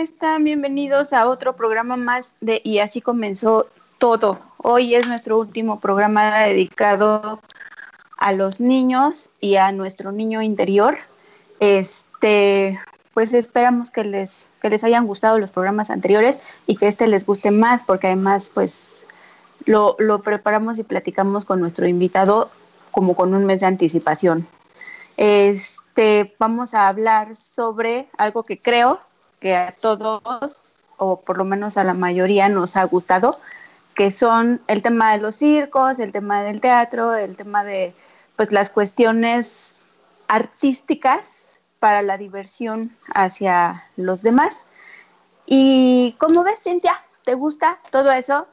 están? Bienvenidos a otro programa más de Y así comenzó todo. Hoy es nuestro último programa dedicado a los niños y a nuestro niño interior. Este, pues esperamos que les, que les hayan gustado los programas anteriores y que este les guste más, porque además, pues lo, lo preparamos y platicamos con nuestro invitado como con un mes de anticipación. Este, vamos a hablar sobre algo que creo que a todos, o por lo menos a la mayoría, nos ha gustado, que son el tema de los circos, el tema del teatro, el tema de pues las cuestiones artísticas para la diversión hacia los demás. ¿Y cómo ves, Cintia? ¿Te gusta todo eso?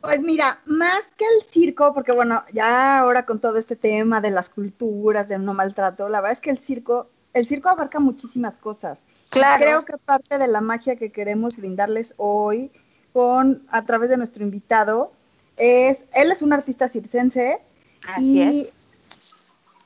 Pues mira, más que el circo, porque bueno, ya ahora con todo este tema de las culturas, de no maltrato, la verdad es que el circo, el circo abarca muchísimas cosas. Claro. Creo que parte de la magia que queremos brindarles hoy con a través de nuestro invitado es, él es un artista circense Así es.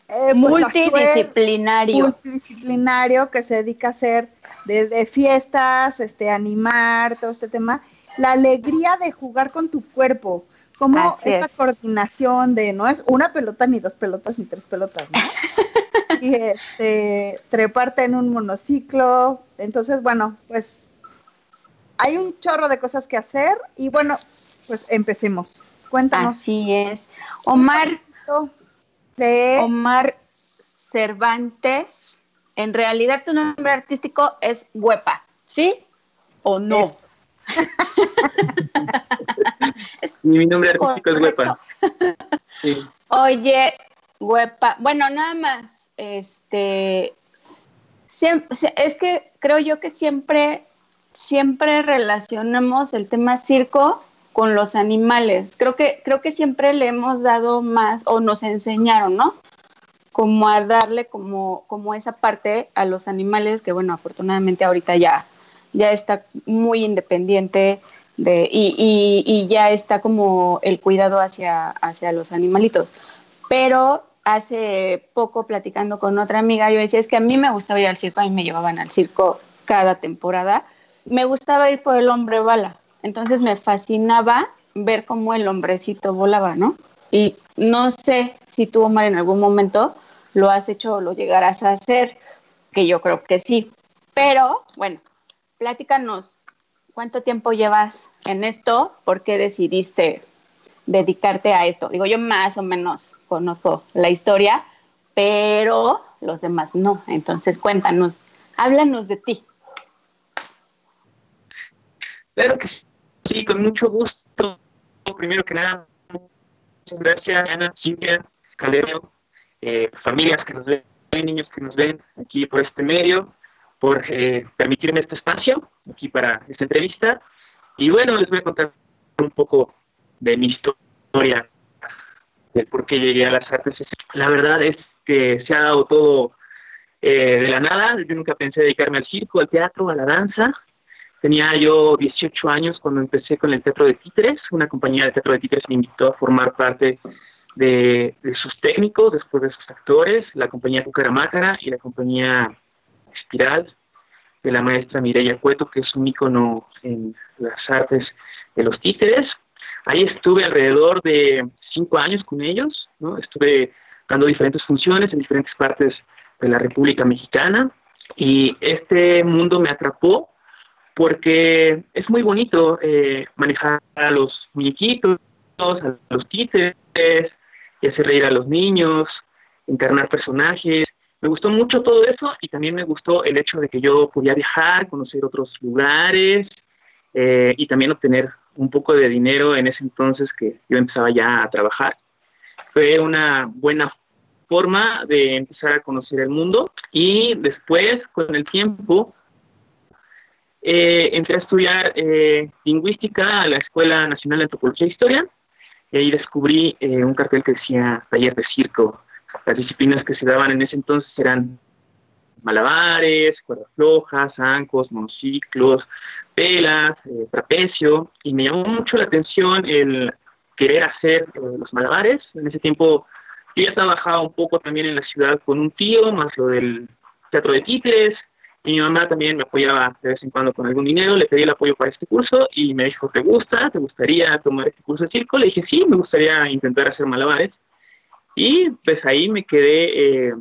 Eh, pues, multidisciplinario. Multidisciplinario que se dedica a hacer desde fiestas, este, animar, todo este tema. La alegría de jugar con tu cuerpo. Como esa coordinación de no es una pelota, ni dos pelotas, ni tres pelotas, ¿no? y este, treparte en un monociclo. Entonces, bueno, pues hay un chorro de cosas que hacer y bueno, pues empecemos. Cuéntanos. Así es. Omar, de... Omar Cervantes, en realidad tu nombre artístico es Huepa, ¿sí o no? Mi nombre artístico es Huepa. Oye, Huepa, bueno, nada más este, es que creo yo que siempre, siempre relacionamos el tema circo con los animales. Creo que, creo que siempre le hemos dado más, o nos enseñaron, ¿no? Como a darle como, como esa parte a los animales, que bueno, afortunadamente ahorita ya, ya está muy independiente de, y, y, ya está como el cuidado hacia, hacia los animalitos. Pero hace poco platicando con otra amiga, yo decía, es que a mí me gustaba ir al circo, a mí me llevaban al circo cada temporada, me gustaba ir por el hombre bala, entonces me fascinaba ver cómo el hombrecito volaba, ¿no? Y no sé si tú, Omar, en algún momento lo has hecho o lo llegarás a hacer, que yo creo que sí, pero bueno, platícanos, ¿cuánto tiempo llevas en esto? ¿Por qué decidiste dedicarte a esto? Digo, yo más o menos conozco la historia, pero los demás no. Entonces, cuéntanos, háblanos de ti. Claro que sí, con mucho gusto. Primero que nada, muchas gracias, Ana, Cintia, Calero, eh, familias que nos ven, niños que nos ven aquí por este medio, por eh, permitirme este espacio aquí para esta entrevista. Y bueno, les voy a contar un poco de mi historia de por qué llegué a las artes. La verdad es que se ha dado todo eh, de la nada. Yo nunca pensé dedicarme al circo, al teatro, a la danza. Tenía yo 18 años cuando empecé con el Teatro de Títeres. Una compañía de Teatro de Títeres me invitó a formar parte de, sus técnicos, después de sus actores, la compañía Cucaramácara y la compañía Espiral de la maestra Mireya Cueto, que es un ícono en las artes de los títeres. Ahí estuve alrededor de cinco años con ellos, ¿no? Estuve dando diferentes funciones en diferentes partes de la República Mexicana y este mundo me atrapó porque es muy bonito eh, manejar a los muñequitos, a los títeres y hacer reír a los niños, encarnar personajes. Me gustó mucho todo eso y también me gustó el hecho de que yo podía viajar, conocer otros lugares eh, y también obtener un poco de dinero en ese entonces que yo empezaba ya a trabajar. Fue una buena forma de empezar a conocer el mundo y después, con el tiempo, eh, entré a estudiar eh, lingüística a la Escuela Nacional de Antropología e Historia y ahí descubrí eh, un cartel que decía taller de circo. Las disciplinas que se daban en ese entonces eran malabares, cuerdas flojas, zancos, monociclos, pelas, eh, trapecio, y me llamó mucho la atención el querer hacer eh, los malabares. En ese tiempo yo ya trabajaba un poco también en la ciudad con un tío, más lo del teatro de títeres, Y mi mamá también me apoyaba de vez en cuando con algún dinero, le pedí el apoyo para este curso y me dijo, ¿te gusta? ¿Te gustaría tomar este curso de circo? Le dije, sí, me gustaría intentar hacer malabares. Y pues ahí me quedé eh,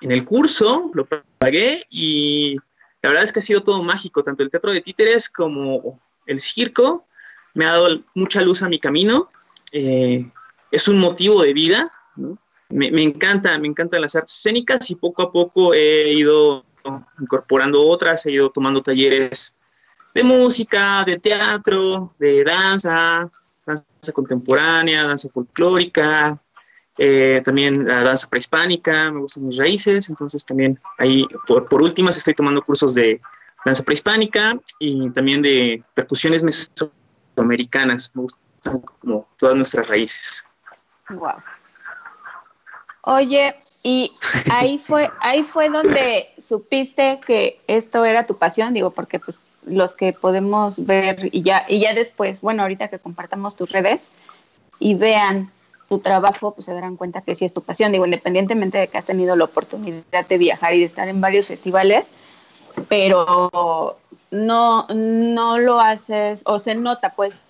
en el curso, lo pagué y la verdad es que ha sido todo mágico, tanto el teatro de títeres como el circo. Me ha dado mucha luz a mi camino. Eh, es un motivo de vida. Me, me, encanta, me encantan las artes escénicas y poco a poco he ido incorporando otras, he ido tomando talleres de música, de teatro, de danza, danza contemporánea, danza folclórica, eh, también la danza prehispánica, me gustan mis raíces, entonces también ahí, por, por últimas, estoy tomando cursos de danza prehispánica y también de percusiones mesoamericanas, me gustan como todas nuestras raíces. Wow. Oye, y ahí fue, ahí fue donde supiste que esto era tu pasión, digo, porque pues los que podemos ver y ya, y ya después, bueno, ahorita que compartamos tus redes y vean tu trabajo, pues se darán cuenta que sí es tu pasión, digo, independientemente de que has tenido la oportunidad de viajar y de estar en varios festivales, pero no, no lo haces, o se nota pues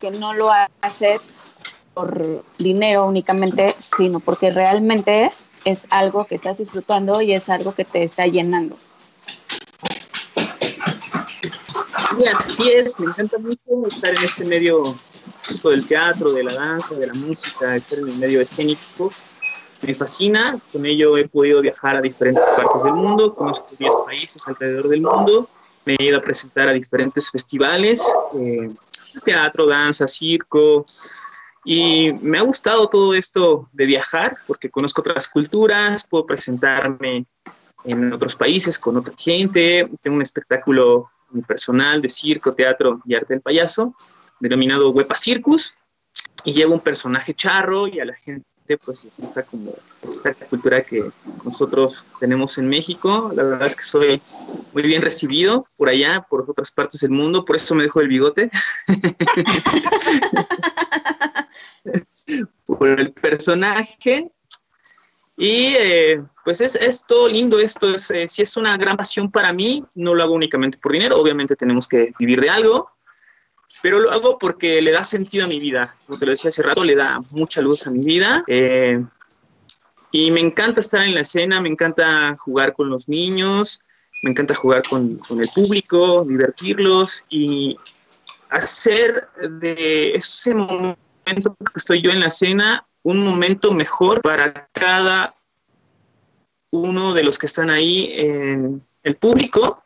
que no lo haces por dinero únicamente, sino porque realmente es algo que estás disfrutando y es algo que te está llenando. Sí, así es, me encanta mucho estar en este medio del teatro, de la danza, de la música, estar en el medio escénico. Me fascina, con ello he podido viajar a diferentes partes del mundo, conozco 10 países alrededor del mundo, me he ido a presentar a diferentes festivales, eh, teatro, danza, circo, y me ha gustado todo esto de viajar porque conozco otras culturas, puedo presentarme en otros países con otra gente, tengo un espectáculo personal de circo, teatro y arte del payaso, denominado Huepa Circus, y llevo un personaje charro y a la gente pues les gusta como esta cultura que nosotros tenemos en México. La verdad es que soy muy bien recibido por allá, por otras partes del mundo, por eso me dejo el bigote. por el personaje. Y eh, pues es, es, todo lindo esto, es, eh, si es una gran pasión para mí, no lo hago únicamente por dinero, obviamente tenemos que vivir de algo, pero lo hago porque le da sentido a mi vida, como te lo decía hace rato, le da mucha luz a mi vida. Eh, y me encanta estar en la escena, me encanta jugar con los niños, me encanta jugar con, con el público, divertirlos y hacer de ese momento que estoy yo en la escena un momento mejor para cada uno de los que están ahí en el público,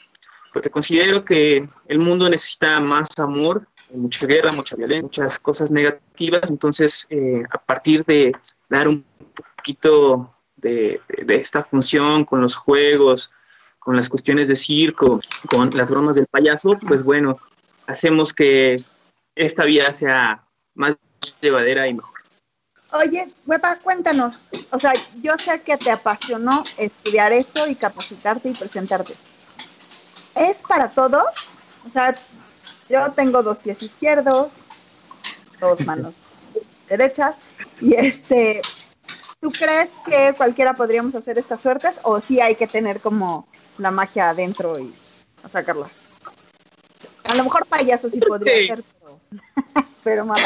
porque considero que el mundo necesita más amor, mucha guerra, mucha violencia, muchas cosas negativas, entonces eh, a partir de dar un poquito de, de, esta función con los juegos, con las cuestiones de circo, con las bromas del payaso, pues bueno, hacemos que esta vida sea más llevadera y mejor. Oye, Huepa, cuéntanos, o sea, yo sé que te apasionó estudiar esto y capacitarte y presentarte. ¿Es para todos? O sea, yo tengo dos pies izquierdos, dos manos derechas, y este, ¿tú crees que cualquiera podríamos hacer estas suertes o sí hay que tener como la magia adentro y sacarla? A lo mejor payaso sí podría ser, pero, pero más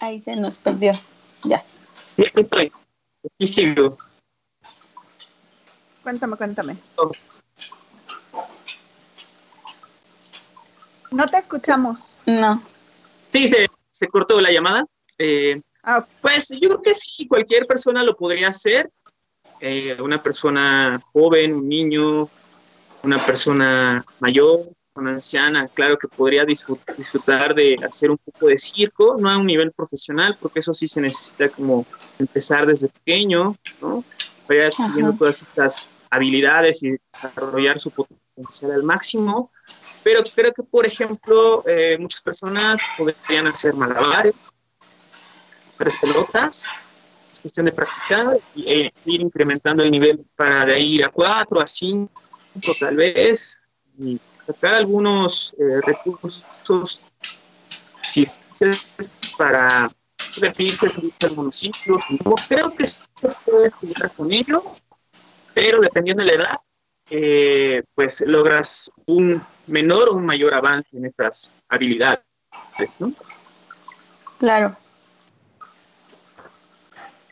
Ahí se nos perdió. Ya. Sí, aquí estoy. Aquí sigo. Cuéntame, cuéntame. No te escuchamos. No. Sí, se, se cortó la llamada. Eh, ah. Pues yo creo que sí, cualquier persona lo podría hacer. Eh, una persona joven, un niño, una persona mayor, una anciana, claro que podría disfrutar de hacer un poco de circo, no a un nivel profesional, porque eso sí se necesita como empezar desde pequeño, ¿no? Vaya adquiriendo todas estas habilidades y desarrollar su potencial al máximo. Pero creo que, por ejemplo, eh, muchas personas podrían hacer malabares, tres pelotas, es cuestión de practicar y e ir incrementando el nivel para ir a cuatro, a cinco, tal vez, y sacar algunos eh, recursos si para repetirse, subirse algunos ciclos. Creo que se puede jugar con ello, pero dependiendo de la edad, eh, pues logras un menor o un mayor avance en estas habilidades. ¿no? Claro.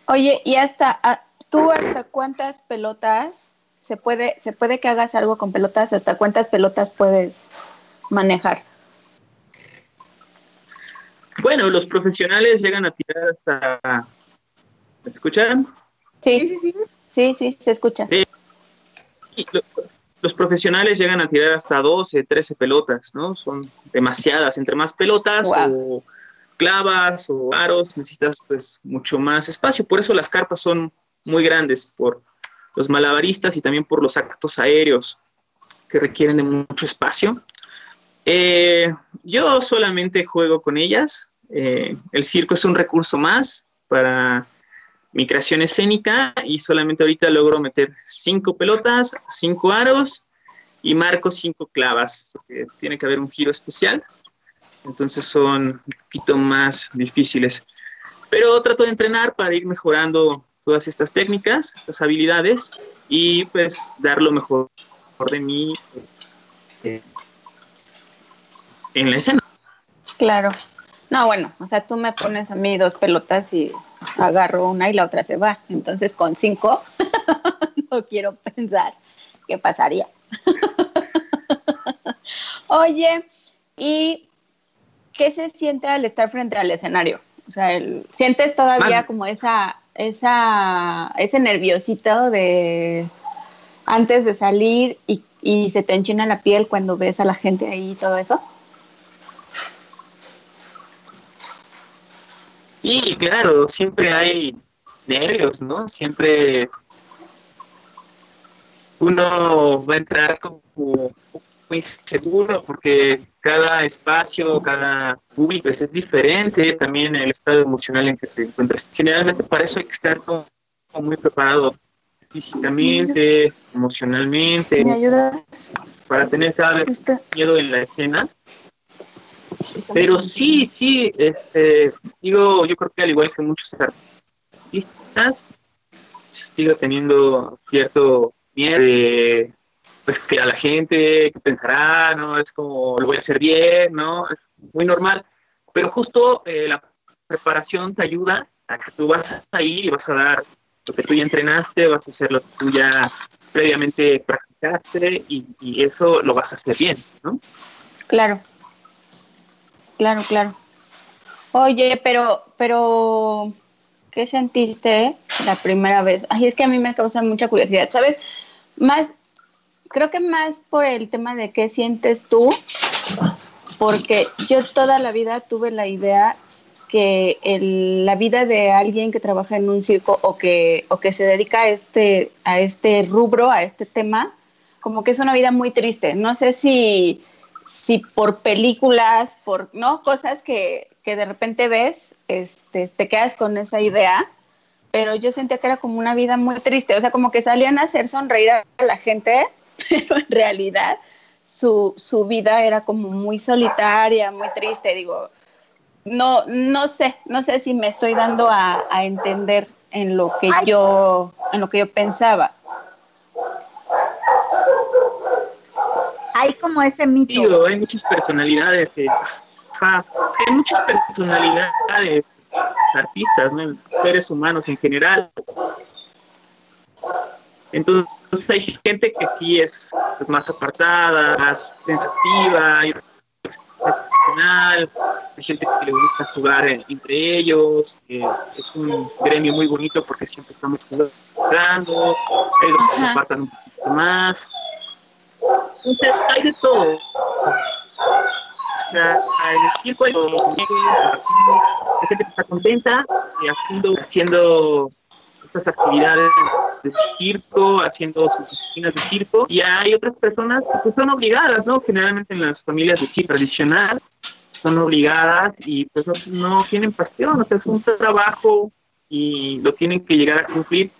Oye, ¿y hasta tú hasta cuántas pelotas se puede se puede que hagas algo con pelotas? ¿Hasta cuántas pelotas puedes manejar? Bueno, los profesionales llegan a tirar hasta ¿Me escuchan? Sí, sí, sí. Sí, sí, se escucha. los profesionales llegan a tirar hasta 12, 13 pelotas, ¿no? Son demasiadas. Entre más pelotas o clavas o aros, necesitas pues mucho más espacio. Por eso las carpas son muy grandes, por los malabaristas y también por los actos aéreos que requieren de mucho espacio. Eh, yo solamente juego con ellas. Eh, el circo es un recurso más para mi creación escénica y solamente ahorita logro meter cinco pelotas, cinco aros y marco cinco clavas. tiene que haber un giro especial entonces son un poquito más difíciles. Pero trato de entrenar para ir mejorando todas estas técnicas, estas habilidades y pues dar lo mejor de mí eh, en la escena. Claro. No, bueno, o sea, tú me pones a mí dos pelotas y agarro una y la otra se va. Entonces, con cinco, no quiero pensar qué pasaría. Oye, y ¿qué se siente al estar frente al escenario? O sea, ¿sientes todavía como esa, esa, ese nerviosito de antes de salir y, y se te enchina la piel cuando ves a la gente ahí y todo eso? Sí, claro, siempre hay nervios, ¿no? Siempre uno va a entrar como muy seguro porque cada espacio, cada público es diferente, también el estado emocional en que te encuentras. Generalmente para eso hay que estar como, muy preparado físicamente, emocionalmente, ¿Me ayudas? para tener cada vez miedo en la escena. Pero sí, sí, este, digo, yo creo que al igual que muchos artistas, sigo teniendo cierto miedo de pues que a la gente que pensará, ¿no? Es como lo voy a hacer bien, ¿no? Es muy normal. Pero justo eh, la preparación te ayuda a que tú vas a ir y vas a dar lo que tú ya entrenaste, vas a hacer lo que tú ya previamente practicaste y, y eso lo vas a hacer bien, ¿no? Claro. Claro, claro. Oye, pero, pero, ¿qué sentiste la primera vez? Ay, es que a mí me causa mucha curiosidad, ¿sabes? Más, creo que más por el tema de qué sientes tú, porque yo toda la vida tuve la idea que la vida de alguien que trabaja en un circo o que, o que se dedica a este, a este rubro, a este tema, como que es una vida muy triste. No sé si, si por películas, por no cosas que, que de repente ves, este, te quedas con esa idea, pero yo sentía que era como una vida muy triste, o sea, como que salían a hacer sonreír a la gente pero en realidad su, su vida era como muy solitaria, muy triste, digo, no, no sé, no sé si me estoy dando a, entender en lo que yo, en lo que yo pensaba. Hay como ese mito. hay muchas personalidades, eh, hay muchas personalidades artistas, seres humanos en general. Entonces, entonces hay gente que sí es pues, más apartada, más sensitiva, hay gente que le gusta jugar entre ellos, es un gremio muy bonito porque siempre estamos jugando, hay los que se apartan un poquito más. Entonces hay de todo. O sea, el circo hay gente que está contenta y haciendo, haciendo estas actividades de circo, haciendo sus oficinas de circo, y hay otras personas que son obligadas, ¿no? Generalmente en las familias de circo tradicional son obligadas y pues no, tienen pasión, o sea, es un trabajo y lo tienen que llegar a cumplir,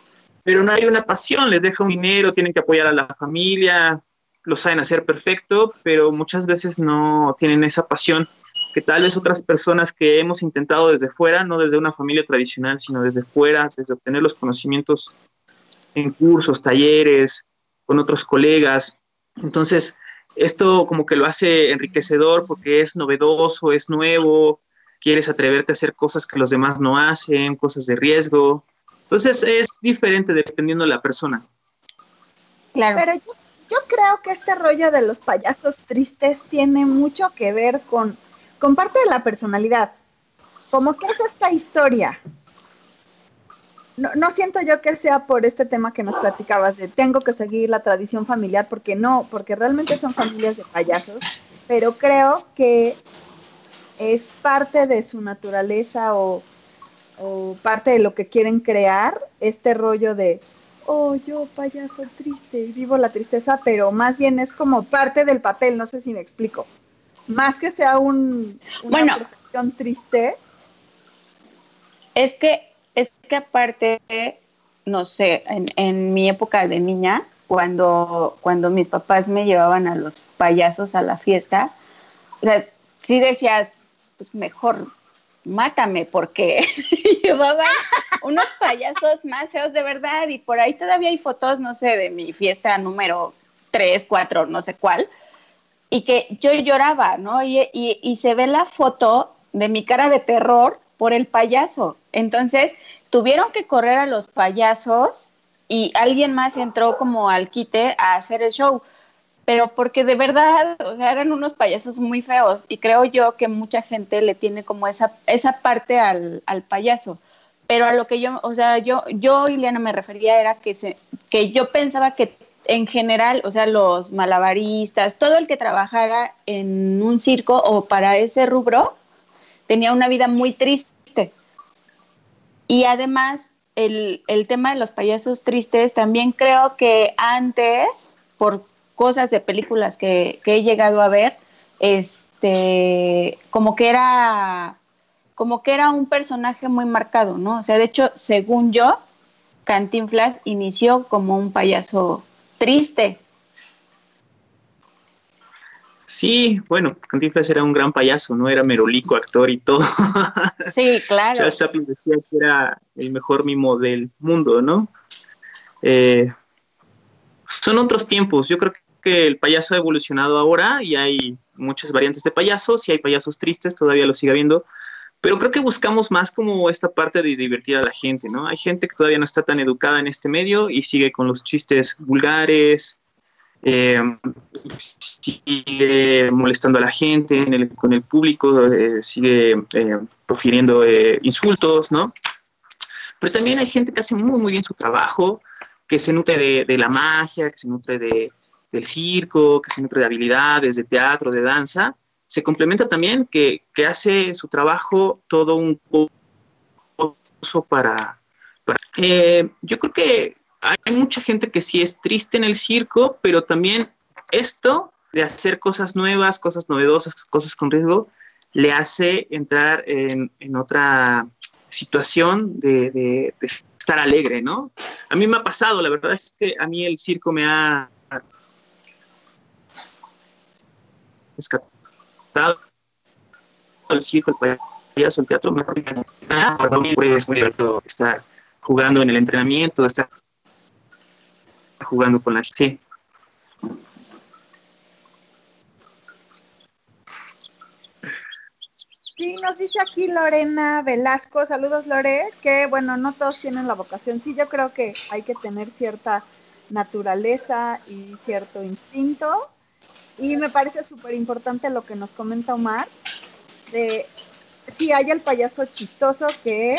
pero no hay una pasión, les deja un dinero, tienen que apoyar a la familia, lo saben hacer perfecto, pero muchas veces no tienen esa pasión que tal vez otras personas que hemos intentado desde fuera, no desde una familia tradicional, sino desde fuera, desde obtener los conocimientos en cursos, talleres, con otros colegas. Entonces, esto como que lo hace enriquecedor porque es novedoso, es nuevo, quieres atreverte a hacer cosas que los demás no hacen, cosas de riesgo. Entonces es diferente dependiendo de la persona. Claro. Pero yo, yo creo que este rollo de los payasos tristes tiene mucho que ver con, con parte de la personalidad. Como que es esta historia. No, no, siento yo que sea por este tema que nos platicabas de tengo que seguir la tradición familiar, porque no, porque realmente son familias de payasos, pero creo que es parte de su naturaleza o, parte de lo que quieren crear, este rollo de, oh, yo payaso triste, vivo la tristeza, pero más bien es como parte del papel, no sé si me explico. Más que sea un, una bueno, triste. Es que, es que aparte, no sé, en, en mi época de niña, cuando, cuando mis papás me llevaban a los payasos a la fiesta, o sí decías, pues mejor mátame porque llevaba unos payasos más feos de verdad y por ahí todavía hay fotos, no sé, de mi fiesta número 3, 4, no sé cuál, y que yo lloraba, ¿no? Y, y, se ve la foto de mi cara de terror por el payaso. Entonces, tuvieron que correr a los payasos y alguien más entró como al quite a hacer el show pero porque de verdad, o sea, eran unos payasos muy feos y creo yo que mucha gente le tiene como esa, esa parte al, al payaso. Pero a lo que yo, o sea, yo, yo, Ileana, me refería era que, se, que yo pensaba que en general, o sea, los malabaristas, todo el que trabajara en un circo o para ese rubro, tenía una vida muy triste. Y además, el, el tema de los payasos tristes, también creo que antes, por cosas de películas que, he llegado a ver, este, como que era, como que era un personaje muy marcado, ¿no? O sea, de hecho, según yo, Cantinflas inició como un payaso triste. Sí, bueno, Cantinflas era un gran payaso, ¿no? Era merolico, actor y todo. Sí, claro. Charles Chaplin decía que era el mejor mimo del mundo, ¿no? Eh, son otros tiempos. Yo creo el payaso ha evolucionado ahora y hay muchas variantes de payasos y hay payasos tristes, todavía lo sigue habiendo, pero creo que buscamos más como esta parte de divertir a la gente, ¿no? Hay gente que todavía no está tan educada en este medio y sigue con los chistes vulgares, eh, sigue molestando a la gente con el público, eh, sigue eh, profiriendo insultos, ¿no? Pero también hay gente que hace muy, muy bien su trabajo, que se nutre de la magia, que se nutre de, del circo, que se nutre de habilidades, de teatro, de danza, se complementa también que, hace su trabajo todo un pozo para... Eh, yo creo que hay mucha gente que sí es triste en el circo, pero también esto de hacer cosas nuevas, cosas novedosas, cosas con riesgo, le hace entrar en, otra situación de, de, estar alegre, ¿no? A mí me ha pasado, la verdad es que a mí el circo me ha rescatado el circo, el payaso, el teatro, es muy divertido estar jugando en el entrenamiento, estar jugando con la gente. Sí, nos dice aquí Lorena Velasco, saludos Lore, que bueno, no todos tienen la vocación. Sí, yo creo que hay que tener cierta naturaleza y cierto instinto y me parece súper importante lo que nos comenta Omar, de sí, hay el payaso chistoso que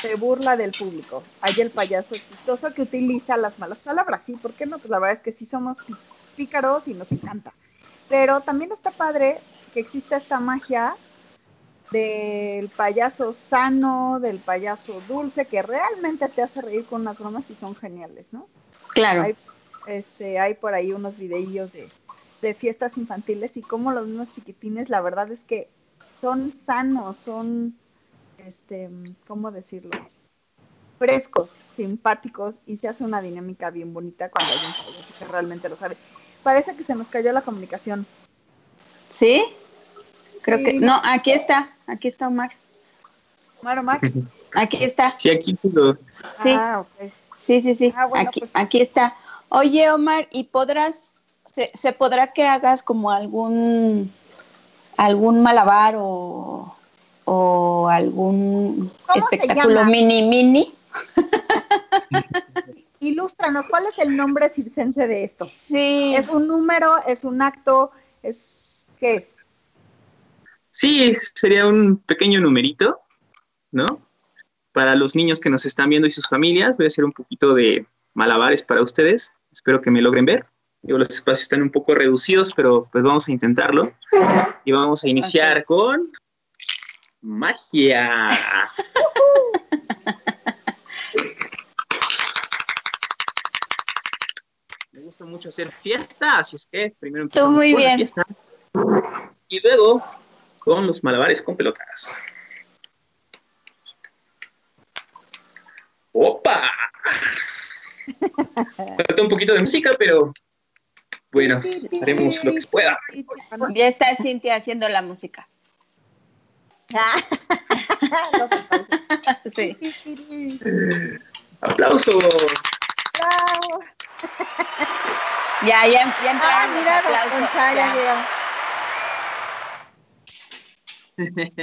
se burla del público, hay el payaso chistoso que utiliza las malas palabras, sí, ¿por qué no? Pues la verdad es que sí somos pícaros y nos encanta. Pero también está padre que exista esta magia del payaso sano, del payaso dulce, que realmente te hace reír con unas bromas y son geniales, ¿no? Claro. Hay, este, hay por ahí unos videillos de de fiestas infantiles y como los niños chiquitines, la verdad es que son sanos, son, este, ¿cómo decirlo? Frescos, simpáticos y se hace una dinámica bien bonita cuando hay un que realmente lo sabe. Parece que se nos cayó la comunicación. ¿Sí? Creo que, no, aquí está, aquí está Omar. Omar, Omar. Aquí está. Sí, aquí todo. Sí. Ah, sí, sí, sí. Ah, aquí, pues aquí está. Oye, Omar, ¿y podrás, se, se podrá que hagas como algún, algún malabar o, o algún espectáculo mini mini? Ilústranos, ¿cuál es el nombre circense de esto? Sí. ¿Es un número? ¿Es un acto? ¿Es qué es? Sí, sería un pequeño numerito, ¿no? Para los niños que nos están viendo y sus familias, voy a hacer un poquito de malabares para ustedes. Espero que me logren ver. Los espacios están un poco reducidos, pero pues vamos a intentarlo. Y vamos a iniciar con magia. Me gusta mucho hacer fiesta, así es que primero empezamos muy con bien. la fiesta. Y luego con los malabares con pelotas. ¡Opa! Falta un poquito de música, pero bueno, haremos lo que se pueda. Ya está Cintia haciendo la música. sí. Aplausos. Bravo. Ya, ya, ya entraron Ah, mira, aplausos, ya.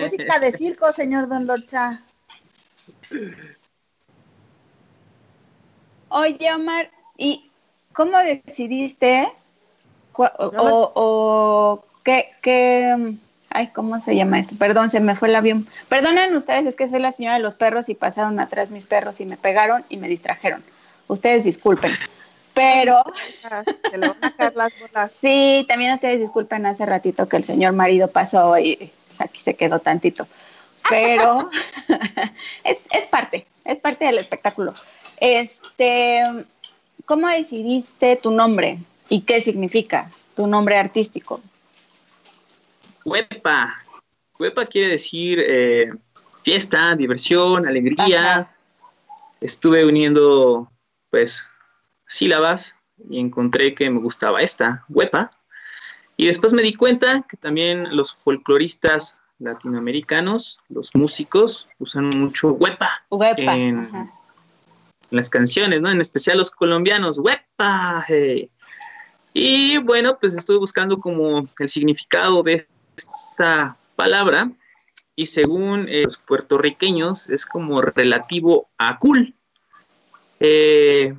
Música de circo, señor Don Lorcha. Oye, Omar, ¿y cómo decidiste o, o- o qué, qué, ay, ¿cómo se llama esto? Perdón, se me fue el avión. Perdonen ustedes, es que soy la señora de los perros y pasaron atrás mis perros y me pegaron y me distrajeron. Ustedes disculpen. Pero Se le van a caer las bolas. sí, también ustedes disculpen hace ratito que el señor marido pasó y pues, aquí se quedó tantito. Pero es, es parte, es parte del espectáculo. Este, ¿cómo decidiste tu nombre y qué significa tu nombre artístico? Huepa. Huepa quiere decir eh, fiesta, diversión, alegría. Ajá. Estuve uniendo, pues, sílabas y encontré que me gustaba esta, huepa. Y después me di cuenta que también los folcloristas latinoamericanos, los músicos, usan mucho huepa Huepa. en las canciones, ¿no? En especial los colombianos, huepa. hey. Y bueno, pues estuve buscando como el significado de esta palabra y según eh, los puertorriqueños es como relativo a cool. Eh,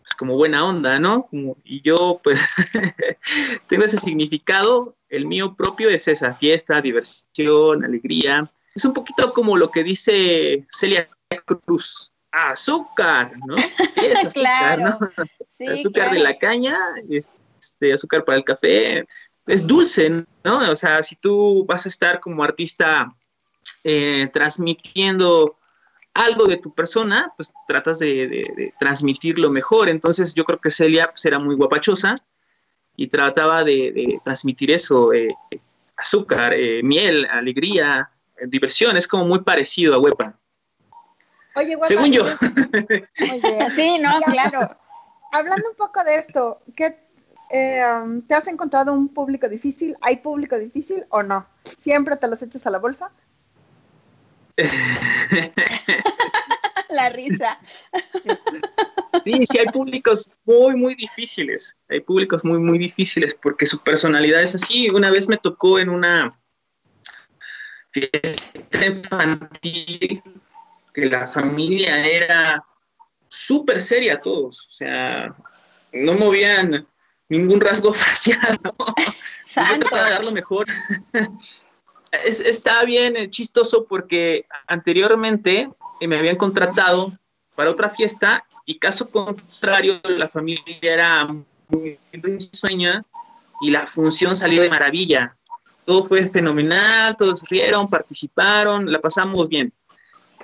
pues como buena onda, ¿no? Como- y yo pues tengo ese significado, el mío propio es esa fiesta, diversión, alegría. Es un poquito como lo que dice Celia Cruz, azúcar, ¿no? ¿Qué es azúcar, Claro. no? Sí, azúcar de la caña, este, azúcar para el café, es dulce, ¿no? O sea, si tú vas a estar como artista eh, transmitiendo algo de tu persona, pues tratas de, de- de transmitirlo mejor. Entonces yo creo que Celia pues, era muy guapachosa y trataba de, de transmitir eso, eh, azúcar, eh, miel, alegría, eh, diversión, es como muy parecido a Huepa. Oye, guapa, Según yo. Oye, Sí, no, claro. hablando un poco de esto, ¿qué, eh, ¿te has encontrado un público difícil? ¿Hay público difícil o no? ¿Siempre te los echas a la bolsa? La risa. Sí, sí, hay públicos muy, muy difíciles. Hay públicos muy, muy difíciles porque su personalidad es así. Una vez me tocó en una fiesta infantil que la familia era súper seria todos. O sea, no movían ningún rasgo facial. ¿no? Yo trataba de dar lo mejor. Es- está bien eh, chistoso porque anteriormente eh, me habían contratado para otra fiesta y caso contrario la familia era muy risueña y la función salió de maravilla. Todo fue fenomenal, todos rieron, participaron, la pasamos bien.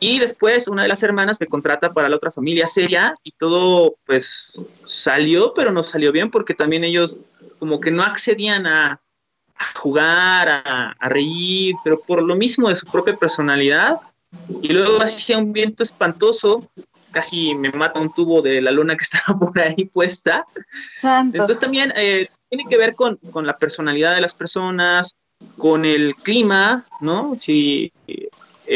Y después una de las hermanas me contrata para la otra familia seria y todo pues salió, pero no salió bien porque también ellos como que no accedían a, a jugar, a, a reír, pero por lo mismo de su propia personalidad. Y luego hacía un viento espantoso, casi me mata un tubo de la luna que estaba por ahí puesta. Santo. Entonces también eh, tiene que ver con, con la personalidad de las personas, con el clima, ¿no? Si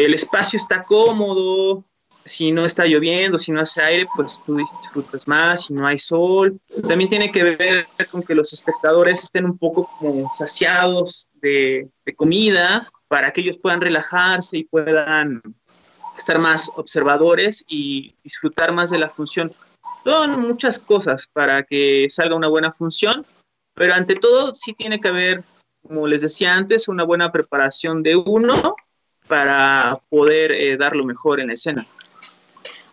el espacio está cómodo, si no está lloviendo, si no hace aire, pues tú disfrutas más, si no hay sol. También tiene que ver con que los espectadores estén un poco saciados de, comida para que ellos puedan relajarse y puedan estar más observadores y disfrutar más de la función. Son muchas cosas para que salga una buena función, pero ante todo sí tiene que haber, como les decía antes, una buena preparación de uno para poder eh, dar lo mejor en la escena.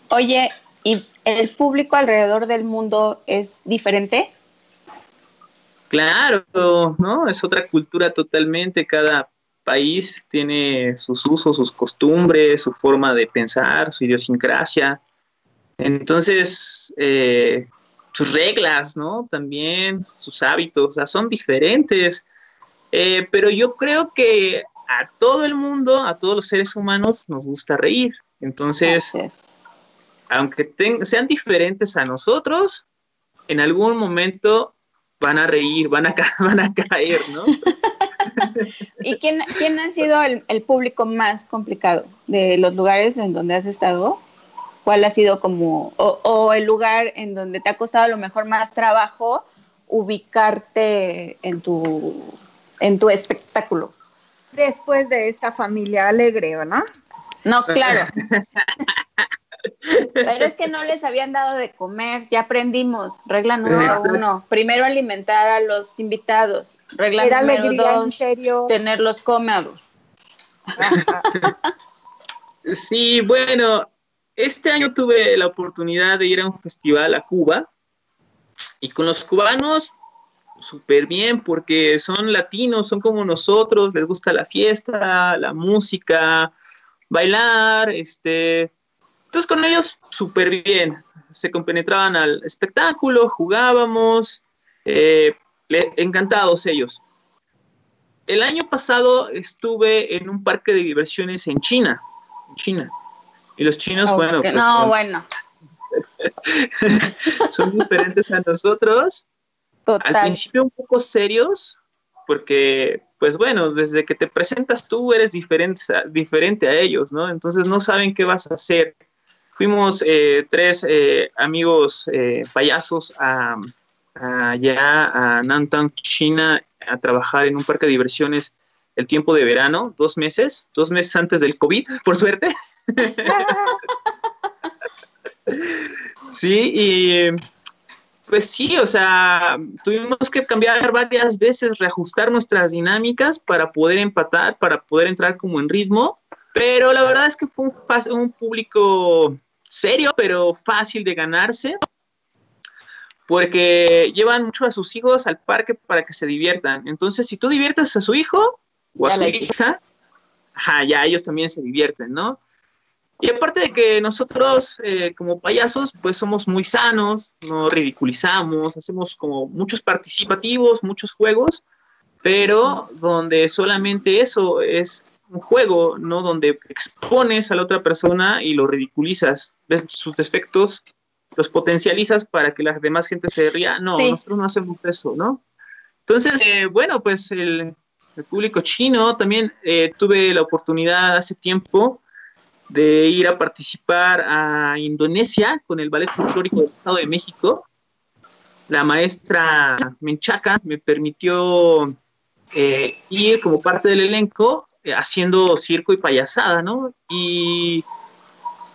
Oye, ¿y el público alrededor del mundo es diferente? Claro, ¿no? Es otra cultura totalmente. Cada país tiene sus usos, sus costumbres, su forma de pensar, su idiosincrasia. Entonces, eh, sus reglas, ¿no? También sus hábitos, o sea, son diferentes. Eh, pero yo creo que a todo el mundo, a todos los seres humanos, nos gusta reír. Entonces, aunque sean diferentes a nosotros, en algún momento van a reír, van a, van a caer, ¿no? ¿Y quién, quién ha sido el, público más complicado de los lugares en donde has estado? ¿Cuál ha sido como, o, el lugar en donde te ha costado a lo mejor más trabajo ubicarte en tu, en tu espectáculo? Después de esta familia alegre, ¿no? No, claro. Pero es que no les habían dado de comer, ya aprendimos. Regla número uno, primero alimentar a los invitados. Regla número dos, tenerlos cómodos. Sí, bueno, este año tuve la oportunidad de ir a un festival a Cuba y con los cubanos súper bien porque son latinos, son como nosotros, les gusta la fiesta, la música, bailar, este, entonces con ellos súper bien, se compenetraban al espectáculo, jugábamos, eh, encantados ellos. El año pasado estuve en un parque de diversiones en China, China. Y los chinos, bueno. Pues, no, bueno. son diferentes a nosotros. Al principio un poco serios, porque, pues bueno, desde que te presentas tú eres diferente, diferente a ellos, ¿no? Entonces no saben qué vas a hacer Fuimos eh, tres eh, amigos eh, payasos a, allá a Nantong, China, a trabajar en un parque de diversiones el tiempo de verano, dos meses, dos meses antes del COVID, por suerte. sí, y pues sí, o sea, tuvimos que cambiar varias veces, reajustar nuestras dinámicas para poder empatar, para poder entrar como en ritmo pero la verdad es que fue un, público serio, pero fácil de ganarse, porque llevan mucho a sus hijos al parque para que se diviertan. Entonces, si tú diviertes a su hijo o a su hija, ya ellos también se divierten, ¿no? Y aparte de que nosotros eh, como payasos, pues somos muy sanos, no ridiculizamos, hacemos como muchos participativos, muchos juegos, pero donde solamente eso es un juego, ¿no? Donde expones a la otra persona y lo ridiculizas, ves sus defectos, los potencializas para que la demás gente se ría. No, nosotros no hacemos eso, ¿no? Entonces, eh, bueno, pues el, público chino también eh, tuve la oportunidad hace tiempo de ir a participar a Indonesia con el Ballet Folclórico del Estado de México. La maestra Menchaca me permitió eh, ir como parte del elenco eh, haciendo circo y payasada, ¿no? Y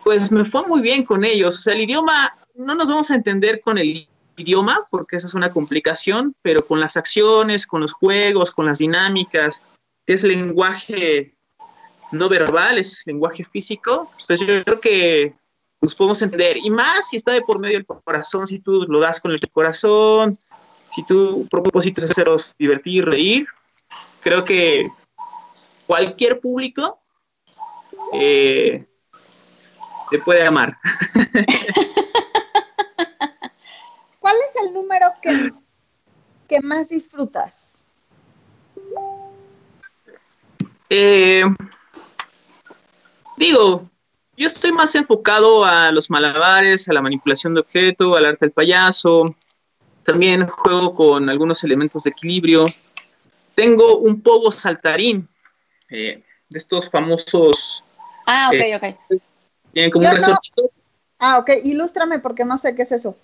pues me fue muy bien con ellos. O sea, el idioma, no nos vamos a entender con el idioma, porque esa es una complicación, pero con las acciones, con los juegos, con las dinámicas, que es lenguaje no verbal, es lenguaje físico, pues yo creo que nos podemos entender. Y más si está de por medio del corazón, si tú lo das con el corazón, si tu propósito es haceros divertir, reír, creo que cualquier público eh, te puede amar. ¿Cuál es el número que, que más disfrutas? Eh, digo, yo estoy más enfocado a los malabares, a la manipulación de objeto, al arte del payaso. También juego con algunos elementos de equilibrio tengo un pogo saltarín, eh, de estos famosos. Ah, ok, eh, ok. Tienen como un resortito. Ah, ok, ilústrame porque no sé qué es eso.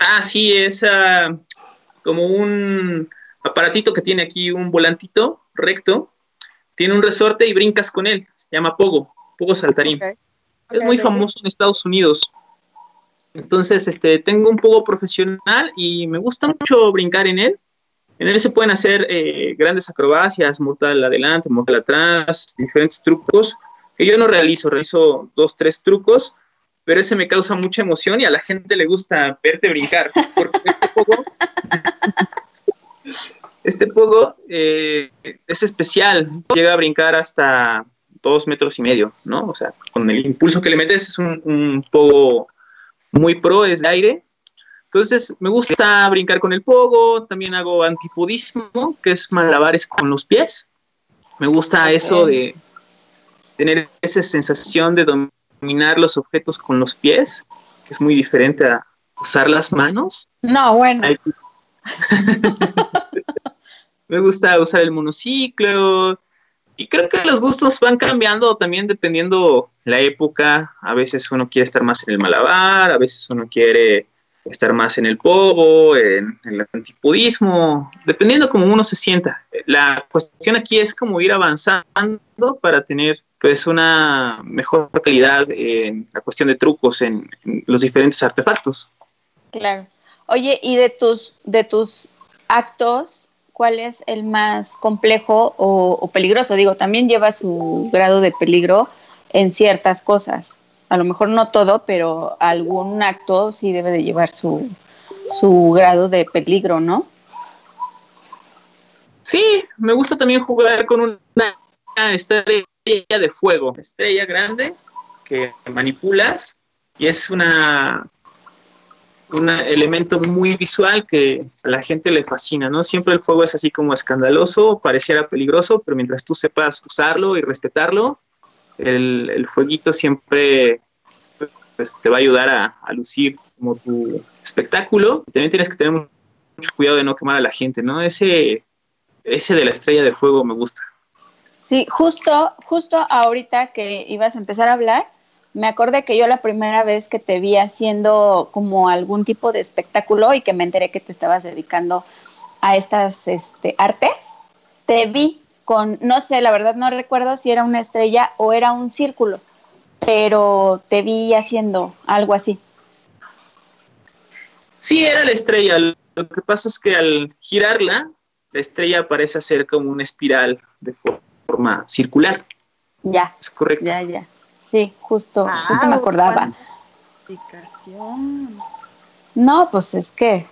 Ah, sí, es ah, como un aparatito que tiene aquí un volantito recto, tiene un resorte y brincas con él, se llama Pogo, Pogo Saltarín. es muy famoso en Estados Unidos. Entonces, este, tengo un Pogo profesional y me gusta mucho brincar en él. En él se pueden hacer eh, grandes acrobacias, mortal adelante, mortal atrás, diferentes trucos que yo no realizo, realizo dos, tres trucos, pero ese me causa mucha emoción y a la gente le gusta verte brincar, porque este pogo, este pogo eh, es especial, llega a brincar hasta dos metros y medio, ¿no? O sea, con el impulso que le metes es un, un pogo muy pro, es de aire, entonces, me gusta brincar con el pogo, también hago antipodismo, que es malabares con los pies. Me gusta eso de tener esa sensación de dominar los objetos con los pies, que es muy diferente a usar las manos. No, bueno. me gusta usar el monociclo. Y creo que los gustos van cambiando también dependiendo la época. A veces uno quiere estar más en el malabar, a veces uno quiere estar más en el pogo, en, el antipodismo, dependiendo cómo uno se sienta. La cuestión aquí es como ir avanzando para tener pues una mejor calidad en la cuestión de trucos en, los diferentes artefactos. Claro. Oye, y de tus, de tus actos, ¿cuál es el más complejo o, peligroso? Digo, también lleva su grado de peligro en ciertas cosas a lo mejor no todo, pero algún acto sí debe de llevar su, su grado de peligro, ¿no? Sí, me gusta también jugar con una estrella de fuego, estrella grande que manipulas y es una un elemento muy visual que a la gente le fascina, ¿no? Siempre el fuego es así como escandaloso, pareciera peligroso, pero mientras tú sepas usarlo y respetarlo, el, el fueguito siempre pues, te va a ayudar a, lucir como tu espectáculo. También tienes que tener mucho cuidado de no quemar a la gente, ¿no? Ese, ese de la estrella de fuego me gusta. Sí, justo, justo ahorita que ibas a empezar a hablar, me acordé que yo la primera vez que te vi haciendo como algún tipo de espectáculo y que me enteré que te estabas dedicando a estas este, artes, te vi con, no sé, la verdad no recuerdo si era una estrella o era un círculo, pero te vi haciendo algo así. Sí, era la estrella. Lo que pasa es que al girarla, la estrella parece ser como una espiral de forma circular. Ya. Es correcto. Ya, ya. Sí, justo, justo me acordaba. No, pues es que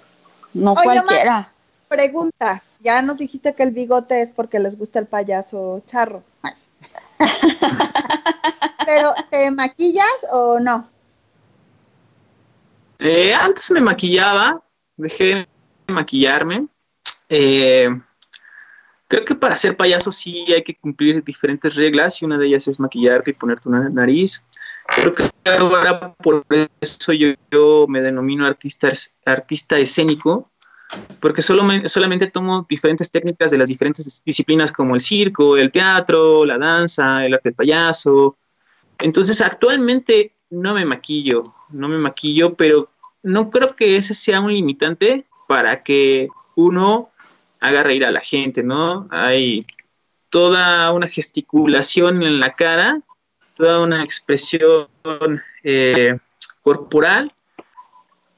no cualquiera. pregunta, ya nos dijiste que el bigote es porque les gusta el payaso charro. Pero, ¿te maquillas o no? Eh, antes me maquillaba, dejé de maquillarme. Eh, creo que para ser payaso sí hay que cumplir diferentes reglas y una de ellas es maquillarte y ponerte una nariz. Creo que ahora por eso yo, me denomino artista, artista escénico, porque solo solamente tomo diferentes técnicas de las diferentes disciplinas como el circo, el teatro, la danza, el arte del payaso. Entonces actualmente no me maquillo, no me maquillo, pero no creo que ese sea un limitante para que uno haga reír a la gente, ¿no? Hay toda una gesticulación en la cara, toda una expresión eh, corporal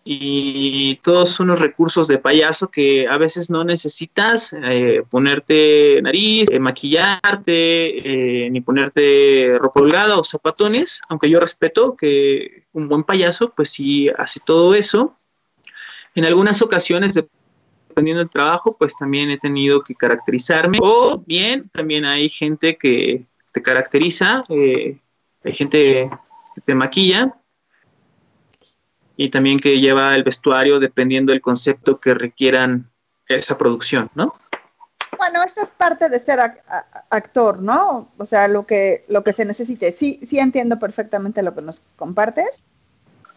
y todos unos recursos de payaso que a veces no necesitas eh, ponerte nariz, eh, maquillarte, ni ponerte ropa holgada o zapatones, aunque yo respeto que un buen payaso pues sí hace todo eso. En algunas ocasiones, dependiendo del trabajo, pues también he tenido que caracterizarme o bien también hay gente que te caracteriza, hay gente que te maquilla y también que lleva el vestuario dependiendo del concepto que requieran esa producción, ¿no? Bueno, esto es parte de ser actor, ¿no? O sea, lo que, lo que se necesite. Sí, sí entiendo perfectamente lo que nos compartes.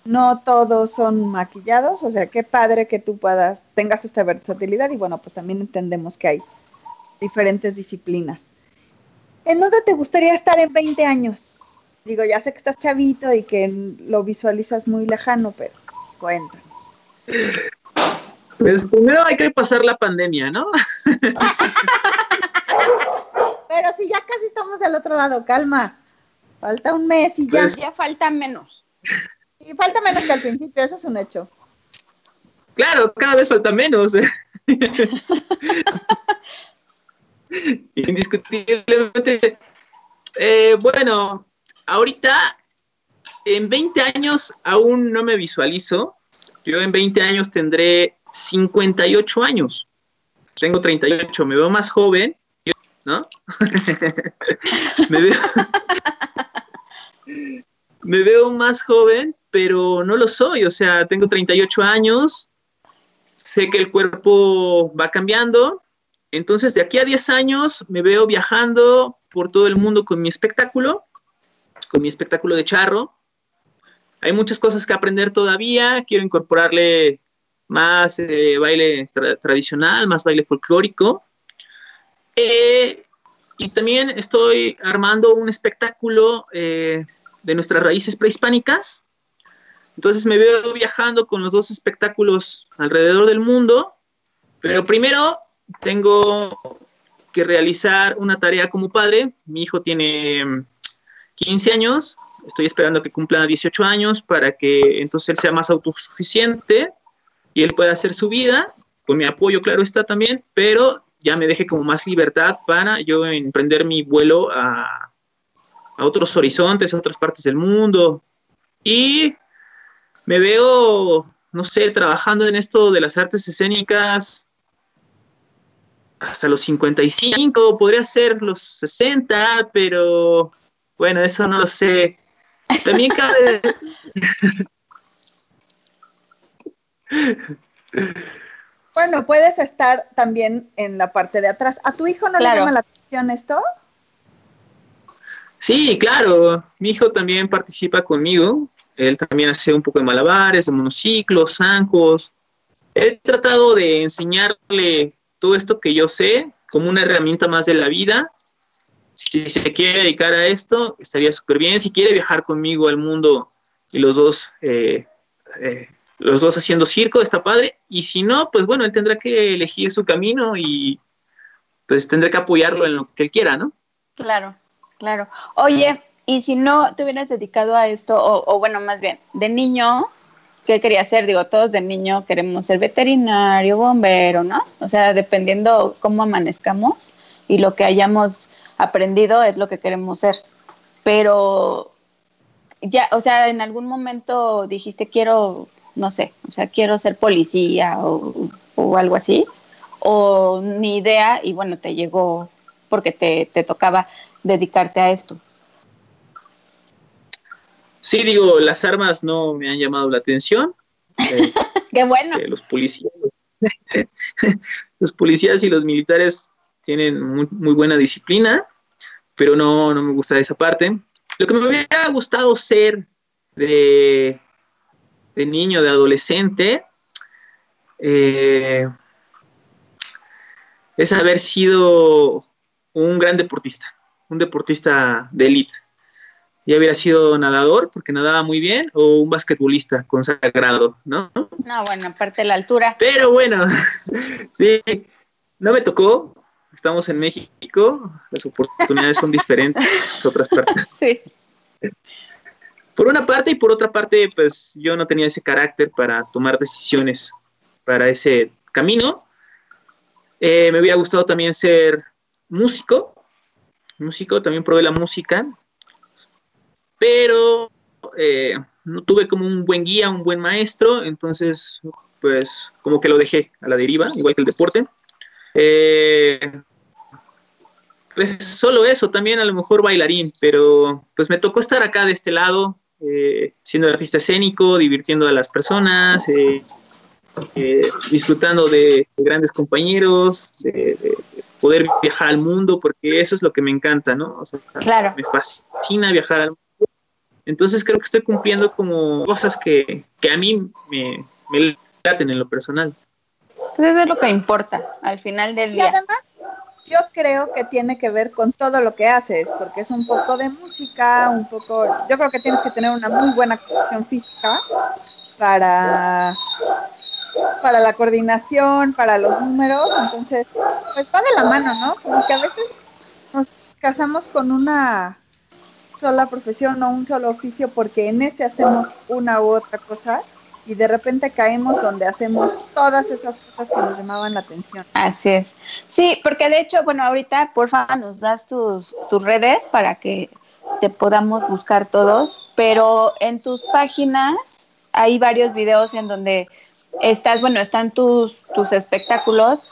No todos son maquillados, o sea, qué padre que tú puedas, tengas esta versatilidad y bueno, pues también entendemos que hay diferentes disciplinas. ¿En dónde te gustaría estar en 20 años? Digo, ya sé que estás chavito y que lo visualizas muy lejano, pero cuéntame. Pues primero hay que pasar la pandemia, ¿no? pero si ya casi estamos al otro lado, calma. Falta un mes y ya. Pues ya falta menos. Y falta menos que al principio, eso es un hecho. Claro, cada vez falta menos. Indiscutiblemente. Eh, bueno, ahorita en 20 años aún no me visualizo. Yo en 20 años tendré 58 años. Tengo 38, me veo más joven, ¿no? me, veo, me veo más joven, pero no lo soy. O sea, tengo 38 años, sé que el cuerpo va cambiando. Entonces, de aquí a 10 años me veo viajando por todo el mundo con mi espectáculo, con mi espectáculo de charro. Hay muchas cosas que aprender todavía. Quiero incorporarle más eh, baile tradicional, más baile folclórico. Eh, y también estoy armando un espectáculo eh, de nuestras raíces prehispánicas. Entonces me veo viajando con los dos espectáculos alrededor del mundo, pero primero tengo que realizar una tarea como padre. Mi hijo tiene 15 mm, años, estoy esperando que cumpla 18 años para que entonces él sea más autosuficiente y él pueda hacer su vida. Con mi apoyo, claro está también, pero ya me deje como más libertad para yo emprender mi vuelo a, a otros horizontes, a otras partes del mundo. Y me veo, no sé, trabajando en esto de las artes escénicas hasta los 55, podría ser los 60, pero bueno, eso no lo sé. También cabe... Bueno, puedes estar también en la parte de atrás. ¿A tu hijo no le llama la atención esto? Sí, claro. Mi hijo también participa conmigo. Él también hace un poco de malabares, de monociclos, zancos. He tratado de enseñarle todo esto que yo sé como una herramienta más de la vida. Si se quiere dedicar a esto, estaría súper bien. Si quiere viajar conmigo al mundo y los dos, eh, eh, los dos haciendo circo, está padre. Y si no, pues bueno, él tendrá que elegir su camino y pues tendré que apoyarlo en lo que él quiera, ¿no? Claro. Claro. Oye, y si no te hubieras dedicado a esto, o, bueno, más bien, de niño, ¿qué querías ser? Digo, todos de niño queremos ser veterinario, bombero, ¿no? O sea, dependiendo cómo amanezcamos y lo que hayamos aprendido es lo que queremos ser. Pero ya, o sea, en algún momento dijiste quiero, no sé, o sea, quiero ser policía o, o algo así, o ni idea y bueno, te llegó porque te, te tocaba dedicarte a esto? Sí, digo, las armas no me han llamado la atención. Eh, Qué bueno. Eh, los policías, los policías y los militares tienen muy, buena disciplina, pero no, no me gusta esa parte. Lo que me hubiera gustado ser de, de niño, de adolescente, eh, es haber sido un gran deportista un deportista de élite. Ya hubiera sido nadador, porque nadaba muy bien, o un basquetbolista consagrado, ¿no? No, bueno, aparte de la altura. Pero bueno, sí, no me tocó. Estamos en México, las oportunidades son diferentes otras partes. Sí. Por una parte y por otra parte, pues yo no tenía ese carácter para tomar decisiones para ese camino. Eh, me hubiera gustado también ser músico, músico, también probé la música, pero eh, no tuve como un buen guía, un buen maestro, entonces pues como que lo dejé a la deriva, igual que el deporte. Eh, pues solo eso, también a lo mejor bailarín, pero pues me tocó estar acá de este lado, eh, siendo artista escénico, divirtiendo a las personas, disfrutando de, grandes compañeros, de, poder viajar al mundo, porque eso es lo que me encanta, ¿no? O sea, claro. me fascina viajar al mundo. Entonces creo que estoy cumpliendo como cosas que, a mí me, me laten en lo personal. Entonces es lo que importa al final del día. Y además, yo creo que tiene que ver con todo lo que haces, porque es un poco de música, un poco, yo creo que tienes que tener una muy buena condición física para, para la coordinación, para los números, entonces, pues va de la mano, ¿no? Como que a veces nos casamos con una sola profesión o un solo oficio porque en ese hacemos una u otra cosa y de repente caemos donde hacemos todas esas cosas que nos llamaban la atención. Así es. Sí, porque de hecho, bueno, ahorita porfa nos das tus, tus redes para que te podamos buscar todos, pero en tus páginas hay varios videos en donde estás, bueno, están tus, tus espectáculos,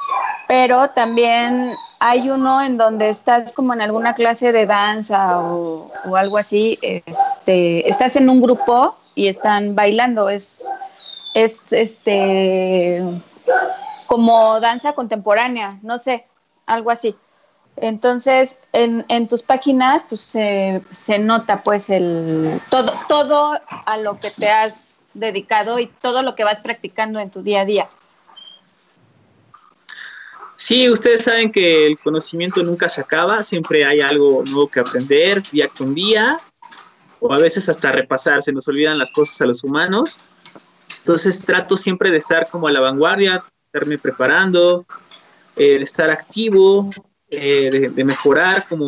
pero también hay uno en donde estás como en alguna clase de danza o, o algo así, este, estás en un grupo y están bailando. Es, es este como danza contemporánea, no sé, algo así. Entonces, en, en tus páginas, pues se, se nota pues el todo, todo a lo que te has dedicado y todo lo que vas practicando en tu día a día. Sí, ustedes saben que el conocimiento nunca se acaba, siempre hay algo nuevo que aprender día con día o a veces hasta repasar, se nos olvidan las cosas a los humanos. Entonces trato siempre de estar como a la vanguardia, estarme preparando, eh, de estar activo, eh, de, mejorar como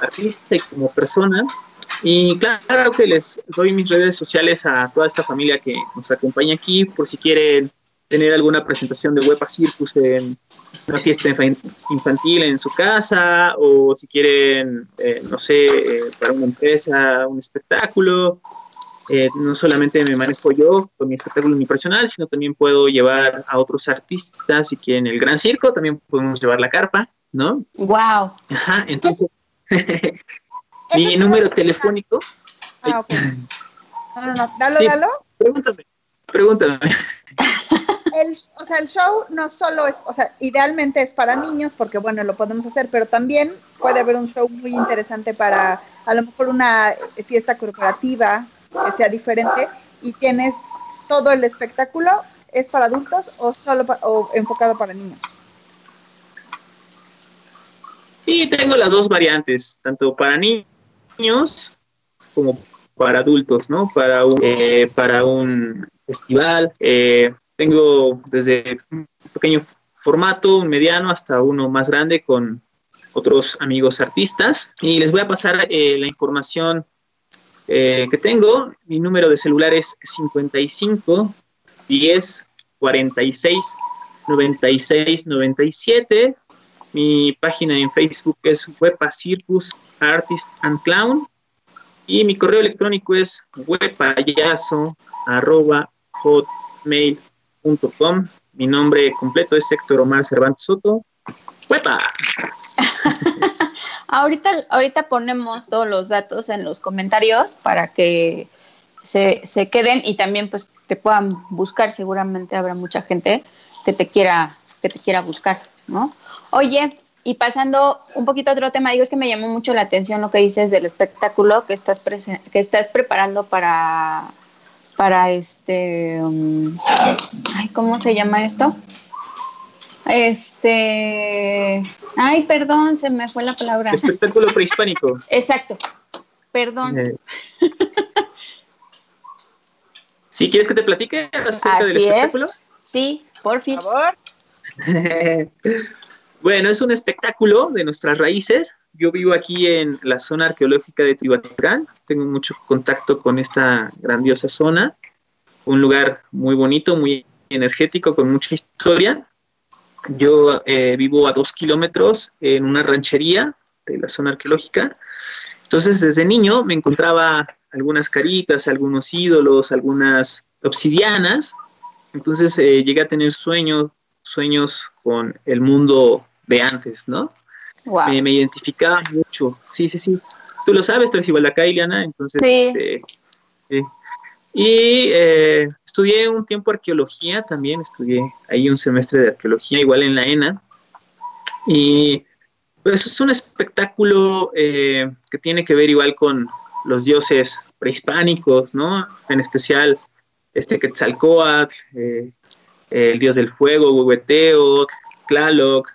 artista y como persona. Y claro que les doy mis redes sociales a toda esta familia que nos acompaña aquí, por si quieren tener alguna presentación de Wepa Circus en una fiesta infantil en su casa o si quieren, eh, no sé, eh, para una empresa, un espectáculo. Eh, no solamente me manejo yo con mi espectáculo unipersonal, sino también puedo llevar a otros artistas y que en el Gran Circo también podemos llevar la carpa, ¿no? ¡Wow! Ajá, entonces, mi número telefónico. Ah, ok. No, no, no, dalo, dalo. Pregúntame, pregúntame el, o sea, el show no solo es, o sea, idealmente es para niños, porque bueno, lo podemos hacer, pero también puede haber un show muy interesante para a lo mejor una fiesta corporativa que sea diferente y tienes todo el espectáculo, ¿es para adultos o solo o enfocado para niños? Sí, tengo las dos variantes, tanto para niños como para adultos, ¿no? Para un, eh, para un festival, eh, tengo desde un pequeño formato, un mediano, hasta uno más grande con otros amigos artistas. Y les voy a pasar eh, la información que tengo. Mi número de celular es 55 10 46 96 97. Mi página en Facebook es Wepa Circus Artist and Clown. Y mi correo electrónico es wepayaso arroba hotmail Com. Mi nombre completo es Héctor Omar Cervantes Soto. ¡Huepa! ahorita, ahorita ponemos todos los datos en los comentarios para que se, se, queden y también pues te puedan buscar. Seguramente habrá mucha gente que te quiera, que te quiera buscar, ¿no? Oye, y pasando un poquito a otro tema, digo, es que me llamó mucho la atención lo que dices del espectáculo que estás, que estás preparando para para este, um, ay, ¿cómo se llama esto? Este, ay, perdón, se me fue la palabra. Espectáculo prehispánico. Exacto, perdón. Eh. ¿Sí quieres que te platique acerca del espectáculo? Sí, por favor. bueno, es un espectáculo de nuestras raíces, yo vivo aquí en la zona arqueológica de Tihuacán, tengo mucho contacto con esta grandiosa zona, un lugar muy bonito, muy energético, con mucha historia. Yo eh, vivo a dos kilómetros en una ranchería de la zona arqueológica. Entonces, desde niño me encontraba algunas caritas, algunos ídolos, algunas obsidianas. Entonces eh, llegué a tener sueños, sueños con el mundo de antes, ¿no? Me, identificaba mucho. Sí, sí, sí. Tú lo sabes, tú eres igual acá, Iliana, entonces... Este, y eh, estudié un tiempo arqueología también, estudié ahí un semestre de arqueología, igual en la ENA. Y pues es un espectáculo eh, que tiene que ver igual con los dioses prehispánicos, ¿no? En especial este Quetzalcoatl, eh, el dios del fuego, Huehueteotl, Tlaloc,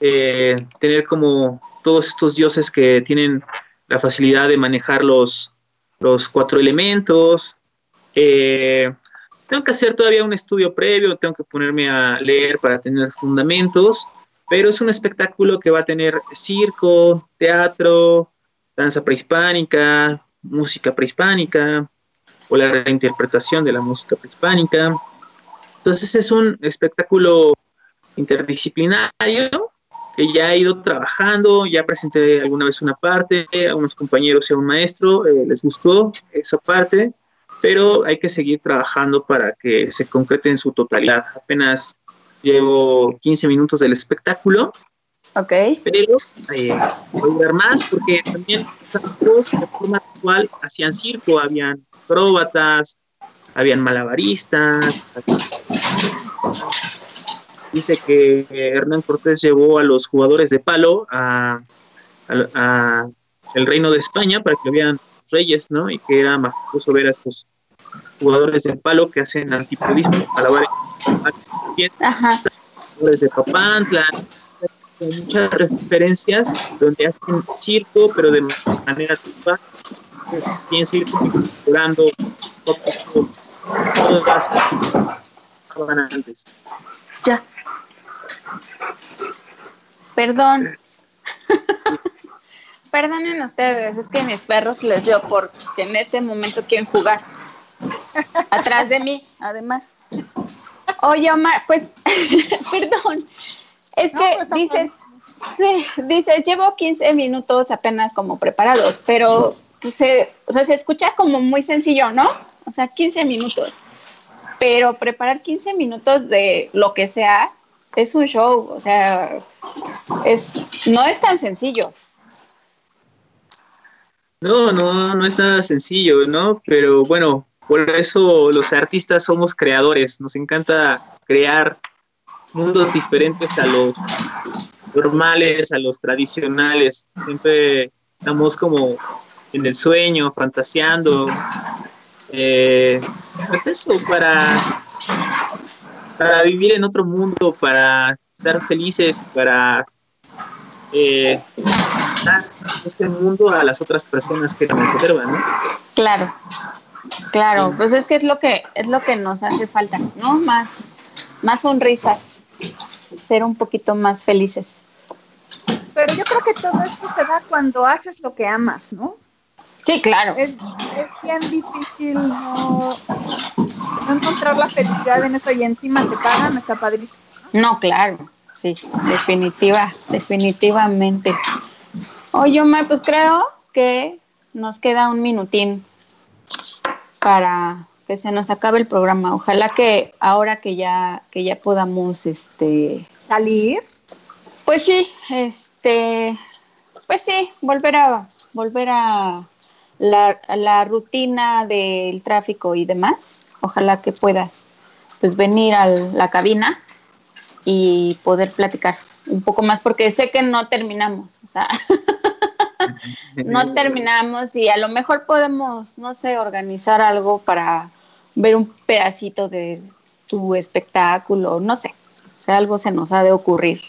eh, tener como todos estos dioses que tienen la facilidad de manejar los, los cuatro elementos. Eh, tengo que hacer todavía un estudio previo, tengo que ponerme a leer para tener fundamentos, pero es un espectáculo que va a tener circo, teatro, danza prehispánica, música prehispánica o la reinterpretación de la música prehispánica. Entonces es un espectáculo interdisciplinario que ya he ido trabajando, ya presenté alguna vez una parte, a unos compañeros y a un maestro, eh, les gustó esa parte, pero hay que seguir trabajando para que se concrete en su totalidad. Apenas llevo 15 minutos del espectáculo. Ok. Pero eh, voy a ver más porque también los de forma actual hacían circo, habían acróbatas, habían malabaristas, dice que Hernán Cortés llevó a los jugadores de palo a, el reino de España para que vean reyes, ¿no? Y que era majestuoso ver a estos jugadores de palo que hacen antipodismo, malabares, jugadores de Papantla, muchas referencias donde hacen circo, pero de manera tipo pues, tienen circo incorporando todas las antes. Ya. Perdón. Perdonen ustedes, es que mis perros les dio porque en este momento quieren jugar. Atrás de mí, además. Oye, Omar, pues, perdón. Es que pues, dices, sí, dices, llevo 15 minutos apenas como preparados, pero pues, se, o sea, se escucha como muy sencillo, ¿no? O sea, 15 minutos. Pero preparar 15 minutos de lo que sea es un show, o sea, es, no es tan sencillo. No, no, no es nada sencillo, ¿no? Pero bueno, por eso los artistas somos creadores, nos encanta crear mundos diferentes a los normales, a los tradicionales. Siempre estamos como en el sueño, fantaseando. Eh, pues eso, para para vivir en otro mundo, para estar felices, para eh, dar este mundo a las otras personas que nos observan, ¿no? Claro, claro, pues es que es lo que es lo que nos hace falta, ¿no? Más, más sonrisas, ser un poquito más felices. Pero yo creo que todo esto se da cuando haces lo que amas, ¿no? Sí, claro. Es, es bien difícil no, encontrar la felicidad en eso y encima te pagan, está padrísimo. No, claro, sí, definitiva, definitivamente. Oye, Omar, pues creo que nos queda un minutín para que se nos acabe el programa. Ojalá que ahora que ya que ya podamos este salir. Pues sí, este pues sí, volver a volver a la, la rutina del tráfico y demás ojalá que puedas pues venir a la cabina y poder platicar un poco más, porque sé que no terminamos, o sea, no terminamos y a lo mejor podemos, no sé, organizar algo para ver un pedacito de tu espectáculo, no sé, sea, algo se nos ha de ocurrir.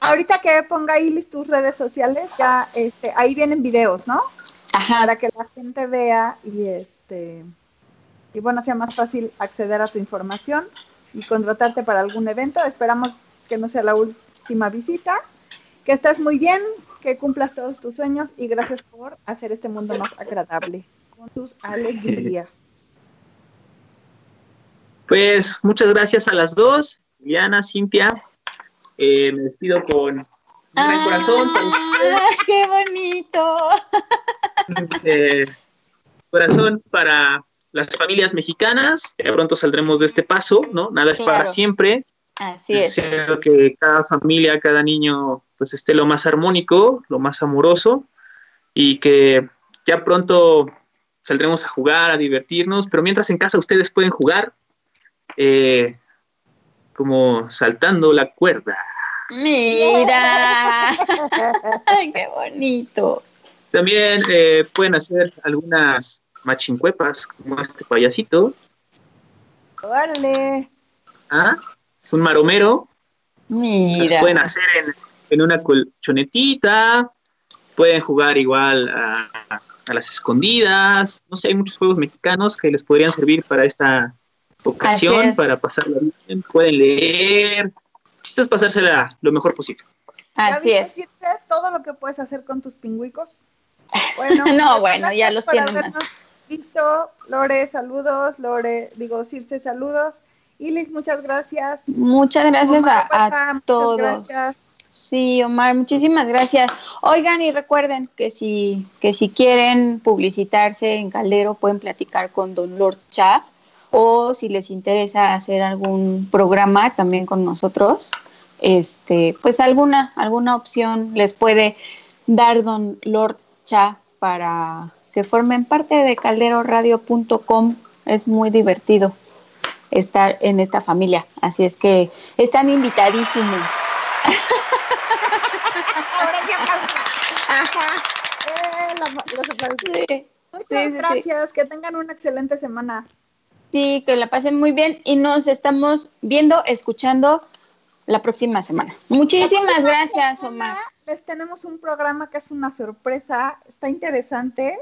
Ahorita que ponga ahí tus redes sociales, ya este, ahí vienen videos, ¿no? Ajá. Para que la gente vea y este y bueno, sea más fácil acceder a tu información y contratarte para algún evento. Esperamos que no sea la última visita. Que estés muy bien, que cumplas todos tus sueños y gracias por hacer este mundo más agradable con tus alegrías. Pues muchas gracias a las dos, Diana, Cintia. Eh, me despido con un gran corazón. ¡Qué bonito! Eh, corazón para las familias mexicanas, que pronto saldremos de este paso, ¿no? Nada es para siempre. Así es. Deseo que cada familia, cada niño, pues esté lo más armónico, lo más amoroso y que ya pronto saldremos a jugar, a divertirnos, pero mientras en casa ustedes pueden jugar eh, como saltando la cuerda. Mira, qué bonito. También eh, pueden hacer algunas machincuepas, como este payasito. Vale. ¿Ah? Es un maromero. Mira. Las pueden hacer en en una colchonetita, pueden jugar igual a, las escondidas, no sé, hay muchos juegos mexicanos que les podrían servir para esta ocasión, para pasarla bien, pueden leer, quizás pasársela lo mejor posible. Así es. todo lo que puedes hacer con tus pingüicos? Bueno, no, bueno, ya los tienen más. Listo, Lore, saludos, Lore, digo, Circe, saludos. Ilis, muchas gracias. Muchas gracias a, todos. gracias. Sí, Omar, muchísimas gracias. Oigan y recuerden que si, que si quieren publicitarse en Caldero pueden platicar con Don Lord Cha o si les interesa hacer algún programa también con nosotros, este, pues alguna, alguna opción les puede dar Don Lord Para que formen parte de calderoradio.com. Es muy divertido estar en esta familia. Así es que están invitadísimos. Eh, Muchas gracias, que tengan una excelente semana. Sí, que la pasen muy bien y nos estamos viendo, escuchando la próxima semana. Muchísimas gracias, Omar. Les tenemos un programa que es una sorpresa, está interesante.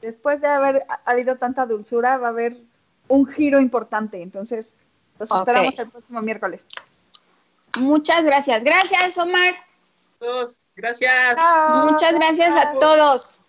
Después de haber habido tanta dulzura, va a haber un giro importante. Entonces, los esperamos el próximo miércoles. Muchas gracias. Gracias, Omar. Todos, gracias. Muchas gracias a todos.